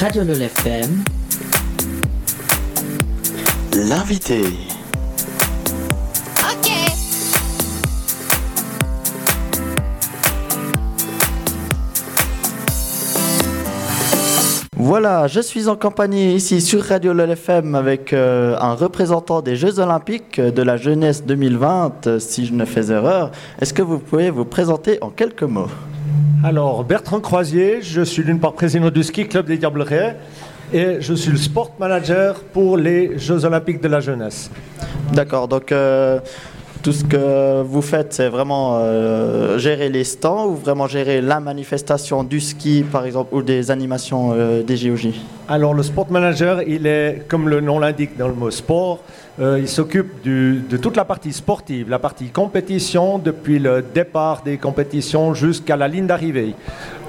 Radio LOL FM. L'invité. Ok. Voilà, je suis en compagnie ici sur Radio LOL FM avec euh, un représentant des Jeux Olympiques de la jeunesse 2020, euh, si je ne fais erreur. Est-ce que vous pouvez vous présenter en quelques mots? Alors, Bertrand Croisier, je suis d'une part président du ski club des Diablerets et je suis le sport manager pour les Jeux Olympiques de la jeunesse. D'accord, donc euh, tout ce que vous faites, c'est vraiment euh, gérer les stands ou vraiment gérer la manifestation du ski, par exemple, ou des animations euh, des JOJ Alors, le sport manager, il est, comme le nom l'indique dans le mot sport, euh, il s'occupe de toute la partie sportive, la partie compétition, depuis le départ des compétitions jusqu'à la ligne d'arrivée.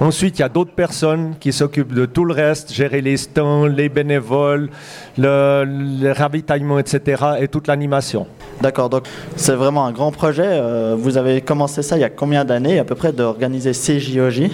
Ensuite, il y a d'autres personnes qui s'occupent de tout le reste, gérer les stands, les bénévoles, le, le ravitaillement, etc., et toute l'animation. D'accord, donc c'est vraiment un grand projet. Euh, vous avez commencé ça il y a combien d'années à peu près d'organiser ces JOJ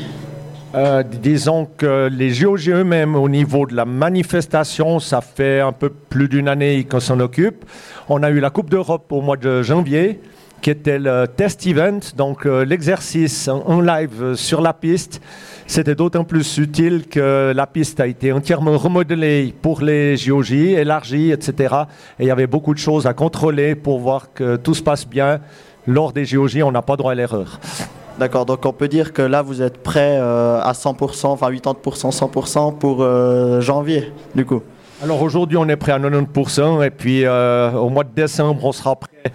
Euh, disons que les JOJ eux-mêmes, au niveau de la manifestation, ça fait un peu plus d'une année qu'on s'en occupe. On a eu la Coupe d'Europe au mois de janvier, qui était le test event, donc euh, l'exercice en en live euh, sur la piste. C'était d'autant plus utile que la piste a été entièrement remodelée pour les JOJ, élargie, etc. Et il y avait beaucoup de choses à contrôler pour voir que tout se passe bien. Lors des JOJ, on n'a pas droit à l'erreur. D'accord, donc on peut dire que là vous êtes prêt euh, à 100%, enfin 80%, 100% pour euh, janvier, du coup. Alors aujourd'hui, on est prêt à 90% et puis au mois de décembre, on sera prêt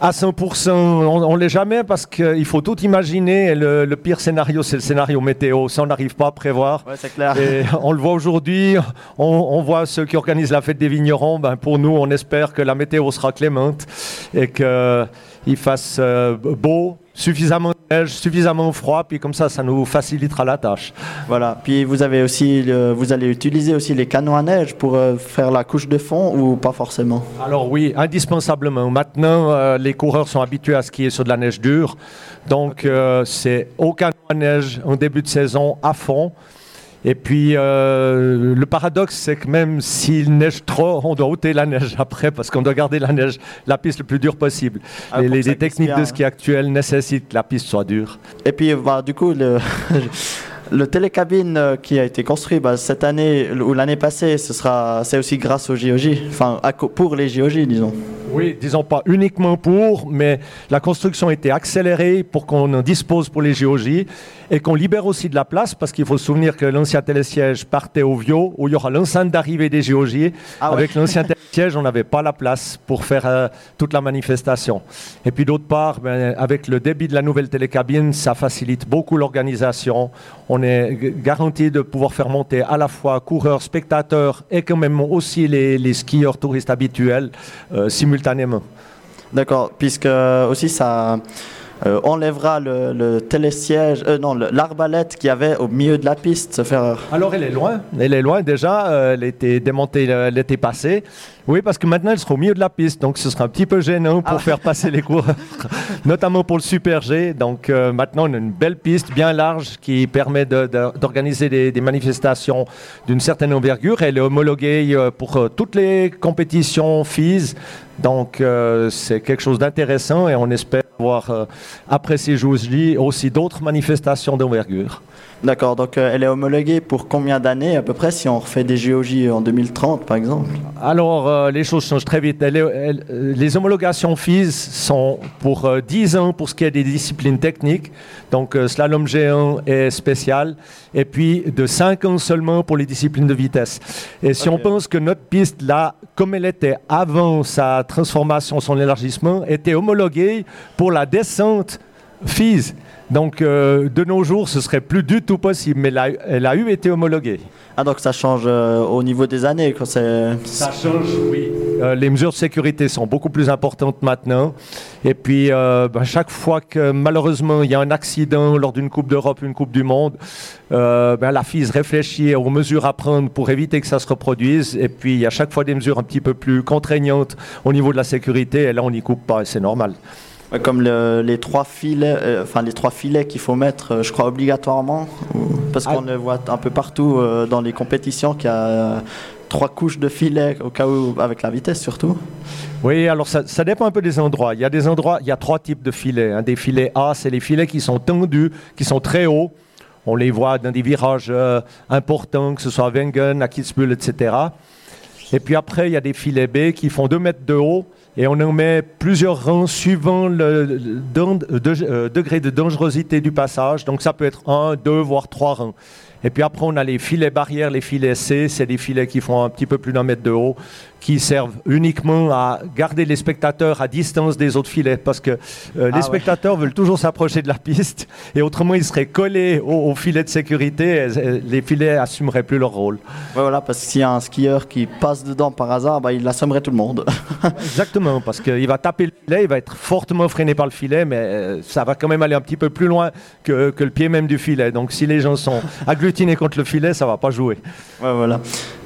à 100%. On ne l'est jamais parce qu'il faut tout imaginer. Et le, le pire scénario, c'est le scénario météo. Ça, on n'arrive pas à prévoir. Ouais, c'est clair. Et on le voit aujourd'hui, on, on voit ceux qui organisent la fête des vignerons. Ben, pour nous, on espère que la météo sera clémente et qu'il fasse euh, beau, suffisamment neige, suffisamment froid, puis comme ça, ça nous facilitera la tâche. Voilà. Puis vous avez aussi, le- vous allez utiliser aussi les canons à neige pour euh, faire la couche de fond ou pas forcément? Alors oui, indispensablement. Maintenant, euh, les coureurs sont habitués à skier sur de la neige dure. Donc, euh, c'est aucun neige en début de saison à fond. Et puis, euh, le paradoxe, c'est que même s'il neige trop, on doit ôter la neige après parce qu'on doit garder la neige, la piste le plus dure possible. Ah, les, techniques de bien, ski actuelles nécessitent que la piste soit dure. Et puis, bah, du coup, le, le télécabine euh, qui a été construit bah, cette année ou l'année passée, ce sera, c'est aussi grâce aux JOJ, enfin pour les JOJ, disons. Oui, disons pas uniquement pour, mais la construction a été accélérée pour qu'on en dispose pour les JOJ et qu'on libère aussi de la place parce qu'il faut se souvenir que l'ancien télésiège partait au Vio où il y aura l'enceinte d'arrivée des JOJ. Ah ouais. Avec l'ancien télésiège, on n'avait pas la place pour faire euh, toute la manifestation. Et puis d'autre part, ben, avec le débit de la nouvelle télécabine, ça facilite beaucoup l'organisation. On est g- garanti de pouvoir faire monter à la fois coureurs, spectateurs et quand même aussi les, skieurs touristes habituels euh, simultanément. D'accord, puisque aussi ça euh, enlèvera le, le télésiège, euh, non, l'arbalète qu'il y avait au milieu de la piste, faire. Alors elle est loin, elle est loin déjà, euh, elle a été démontée euh, l'été passé. Oui, parce que maintenant elle sera au milieu de la piste, donc ce sera un petit peu gênant pour Ah faire passer les coureurs, notamment pour le Super G. Donc euh, maintenant on a une belle piste bien large qui permet de- de- d'organiser des, des manifestations d'une certaine envergure. Elle est homologuée pour toutes les compétitions FIS, donc c'est quelque chose d'intéressant et on espère voir euh, après ces Jeux aussi d'autres manifestations d'envergure. D'accord, donc euh, elle est homologuée pour combien d'années à peu près si on refait des JOJ en 2030 par exemple? Alors, euh, les choses changent très vite. Elle est- elle- euh, les homologations FIS sont pour euh, 10 ans pour ce qui est des disciplines techniques, donc slalom géant et spécial, et puis de 5 ans seulement pour les disciplines de vitesse. Et si on pense que notre piste, là, comme elle était avant sa transformation, son élargissement, était homologuée pour la descente FIS. Donc, euh, de nos jours, ce serait plus du tout possible, mais elle a, elle a eu été homologuée. Ah donc ça change euh, au niveau des années quand c'est. Ça change, oui. Euh, les mesures de sécurité sont beaucoup plus importantes maintenant. Et puis, ben, chaque fois que malheureusement il y a un accident lors d'une Coupe d'Europe, une Coupe du Monde, ben, la FIS réfléchit aux mesures à prendre pour éviter que ça se reproduise. Et puis, il y a chaque fois des mesures un petit peu plus contraignantes au niveau de la sécurité. Et là, on n'y coupe pas et c'est normal. Comme les trois filets, euh, enfin les trois filets qu'il faut mettre, euh, je crois obligatoirement, parce qu'on ah. le voit un peu partout euh, dans les compétitions qu'il y a trois couches de filets au cas où avec la vitesse surtout. Oui, alors ça, dépend un peu des endroits. Il y a des endroits, il y a trois types de filets. Hein. Des filets A, c'est les filets qui sont tendus, qui sont très hauts. On les voit dans des virages importants, que ce soit à Wengen, à Kitzbühel, etc. Et puis après, il y a des filets B qui font 2 mètres de haut et on en met plusieurs rangs suivant le degré de dangerosité du passage. Donc ça peut être un, deux, voire trois rangs. Et puis après, on a les filets barrières, les filets C, c'est des filets qui font un petit peu plus d'un mètre de haut, qui servent uniquement à garder les spectateurs à distance des autres filets, parce que euh, les ah spectateurs veulent toujours s'approcher de la piste, et autrement ils seraient collés aux, filets de sécurité, et, les filets assumeraient plus leur rôle. voilà, parce que s'il y a un skieur qui passe dedans par hasard, bah, il assommerait tout le monde. Exactement, parce qu'il va taper le filet, il va être fortement freiné par le filet, mais euh, ça va quand même aller un petit peu plus loin que, que le pied même du filet. Donc si les gens sont agglutinés contre le filet, ça va pas jouer. Ouais, voilà.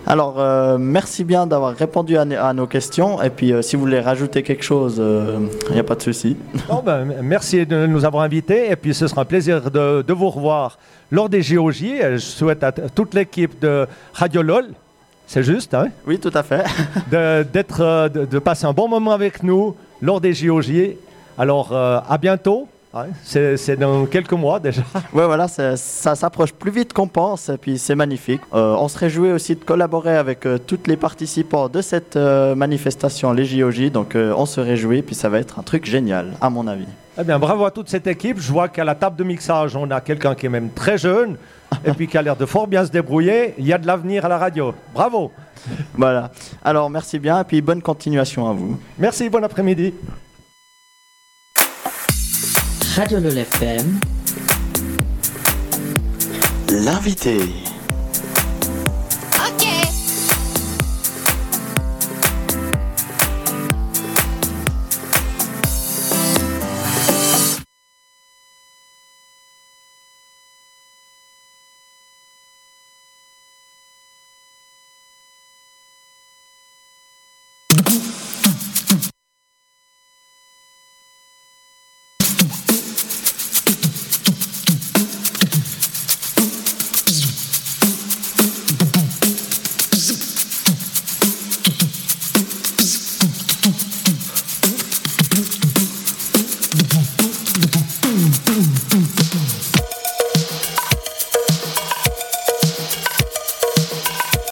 Alors, euh, merci bien d'avoir répondu à, nos questions. Et puis, euh, si vous voulez rajouter quelque chose, il euh, n'y a pas de souci. Ben, merci de nous avoir invités. Et puis, ce sera un plaisir de, vous revoir lors des JOJ. Je souhaite à toute l'équipe de Radio LOL, c'est juste, hein Oui, tout à fait. de, de, passer un bon moment avec nous lors des JOJ. Alors, à bientôt. C'est dans quelques mois déjà. Ouais, voilà, ça s'approche plus vite qu'on pense, et puis c'est magnifique. Euh, on se réjouit aussi de collaborer avec euh, tous les participants de cette euh, manifestation, les JOJ, donc on se réjouit, puis ça va être un truc génial, à mon avis. Eh bien, bravo à toute cette équipe. Je vois qu'à la table de mixage, on a quelqu'un qui est même très jeune, et puis qui a l'air de fort bien se débrouiller. Il y a de l'avenir à la radio. Bravo. Voilà. Alors, merci bien, et puis bonne continuation à vous. Merci, bon après-midi. Radio Lol FM, l'invité.